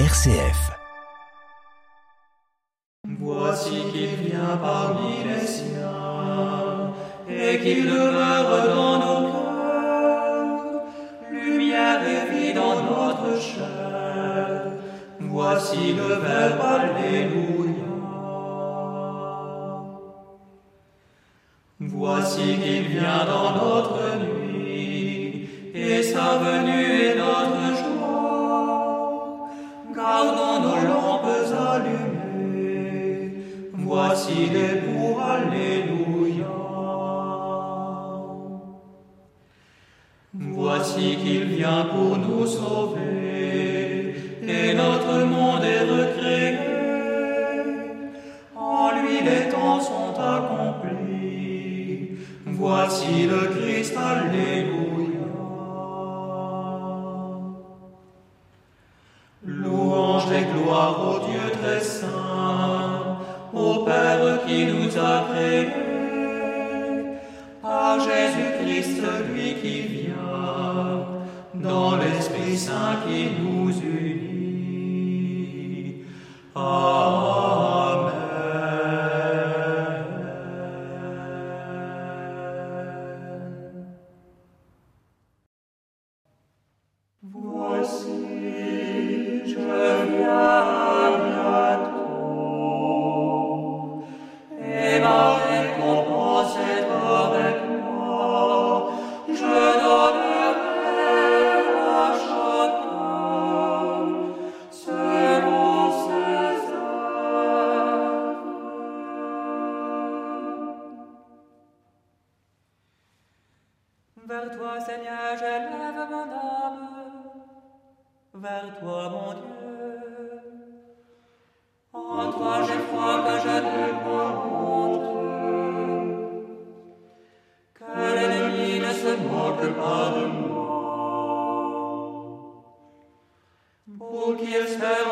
RCF. Voici qu'il vient parmi les siens et qu'il demeure dans nos cœurs, lumière et vie dans notre chair. Voici le Verbe, Alléluia. Voici qu'il vient dans notre nuit pour nous sauver et notre monde est recréé. En lui les temps sont accomplis. Voici le Christ, Alléluia. Louange et gloire au Dieu très saint, au Père qui nous a créés, à Jésus-Christ, lui qui vient, dans l'Esprit Saint qui nous unit. Amen. Voici, je viens Seigneur, j'élève mon âme. Vers toi, mon Dieu. En toi, j'ai foi que je honte. Que l'ennemi ne se moque pas de moi. Pour qu'il espère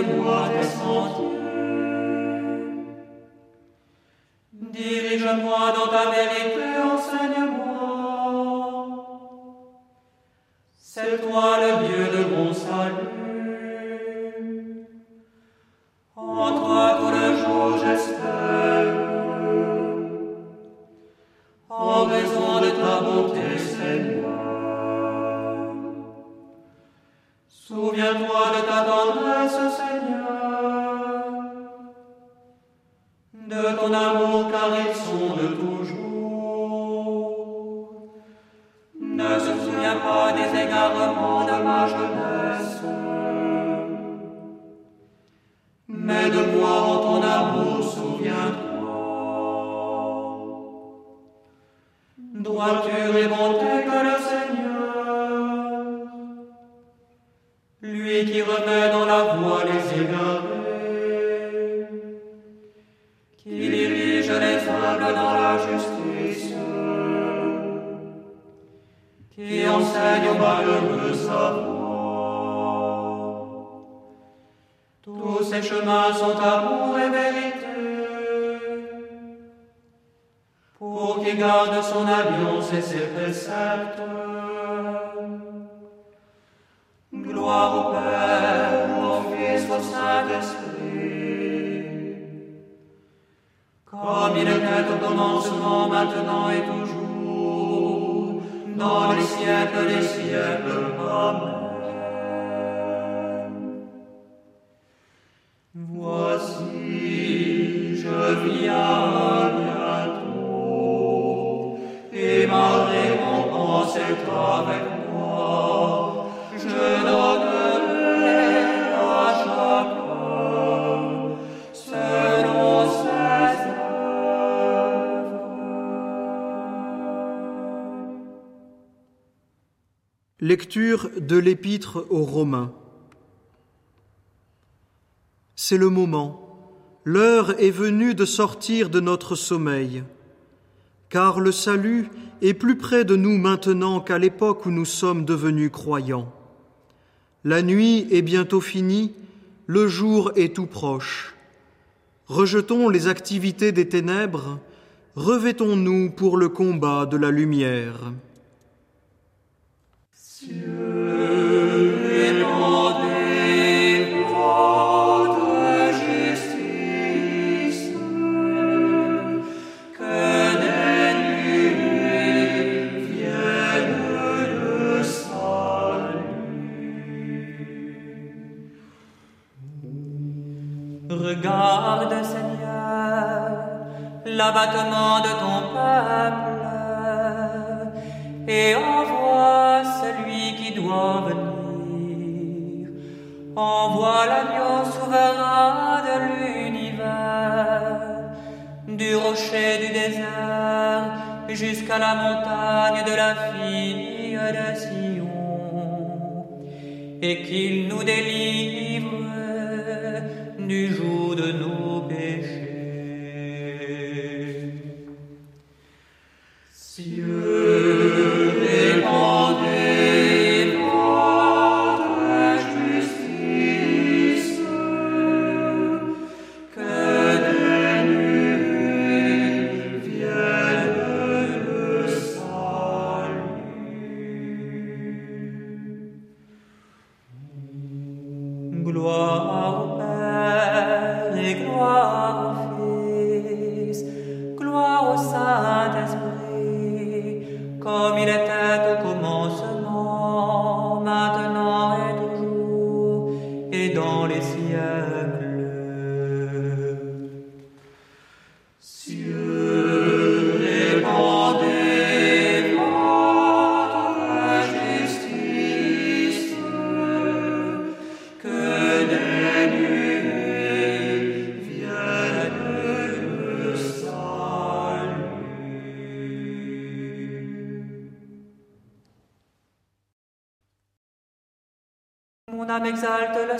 enseigne-moi tes sentiers. Dirige-moi dans ta vérité, enseigne-moi. C'est toi le Dieu de mon salut. En toi tout le jour j'espère. En raison de ta bonté, Seigneur. Souviens-toi de ta dans la justice, qui enseigne aux malheureux sa voie. Tous ces chemins sont amour et vérité pour qu'il garde son alliance et ses préceptes. Lecture de l'Épître aux Romains. C'est le moment, l'heure est venue de sortir de notre sommeil, car le salut est plus près de nous maintenant qu'à l'époque où nous sommes devenus croyants. La nuit est bientôt finie, le jour est tout proche. Rejetons les activités des ténèbres, revêtons-nous pour le combat de la lumière. Regarde, Seigneur, l'abattement de ton peuple et envoie celui qui doit venir. Envoie l'agneau souverain de l'univers, du rocher du désert jusqu'à la montagne de la fille de Sion, et qu'il nous délivre du jour de nos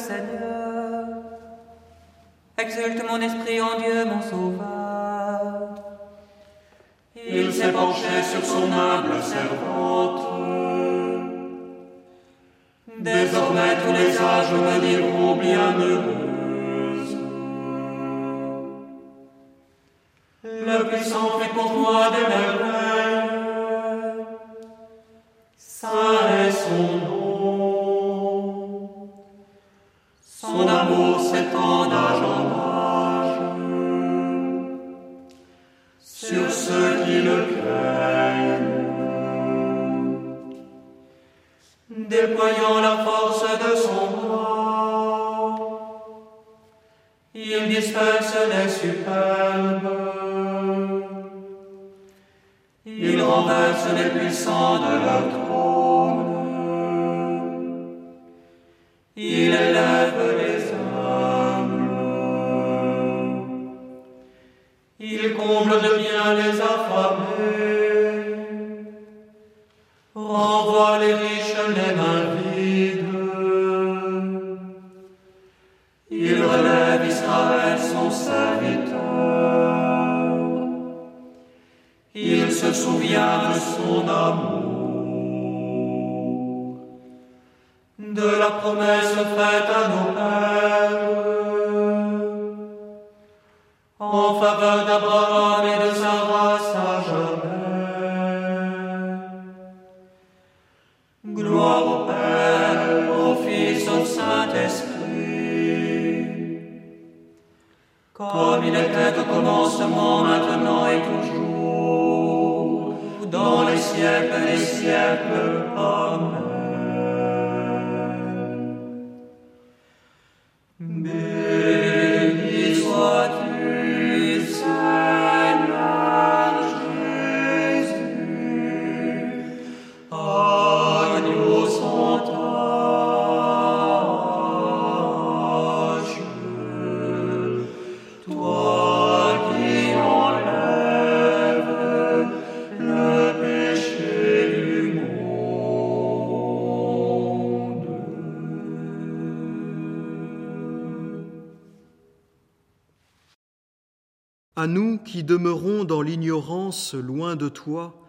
Seigneur, exulte mon esprit en Dieu mon Sauveur. Il s'est penché sur son humble servante. Désormais tous les âges me diront bienheureuse. Le puissant fait pour moi des merveilles. Il disperse les superbes. Il renverse les puissants de leur trône. Il élève les humbles. Il comble de bien les affamés, renvoie les riches les mains vides. Il se souvient de son amour, de la promesse faite à nos pères siècles des siècles. Amen. À nous qui demeurons dans l'ignorance loin de toi,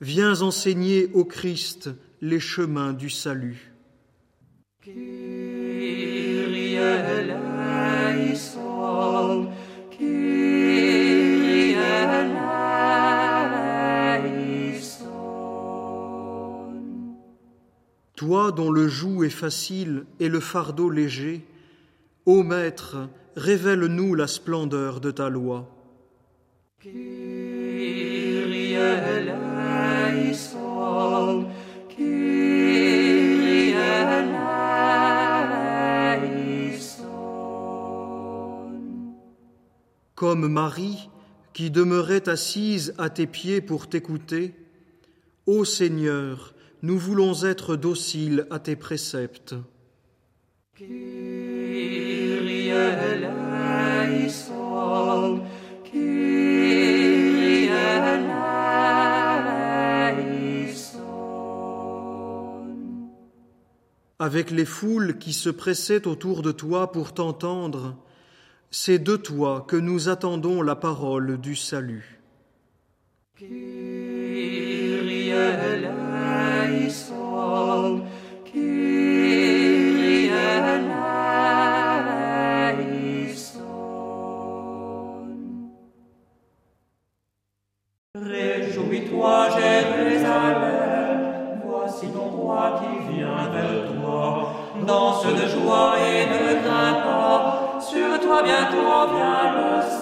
viens enseigner au Christ les chemins du salut. Toi dont le joug est facile et le fardeau léger, ô Maître, révèle-nous la splendeur de ta loi. Comme Marie, qui demeurait assise à tes pieds pour t'écouter, Ô Seigneur, nous voulons être dociles à tes préceptes. Avec les foules qui se pressaient autour de toi pour t'entendre, c'est de toi que nous attendons la parole du salut. Kyrie Réjouis-toi, Jérusalem, voici ton roi qui vient vers toi. Danse de joie et ne crains pas, sur toi bientôt vient le.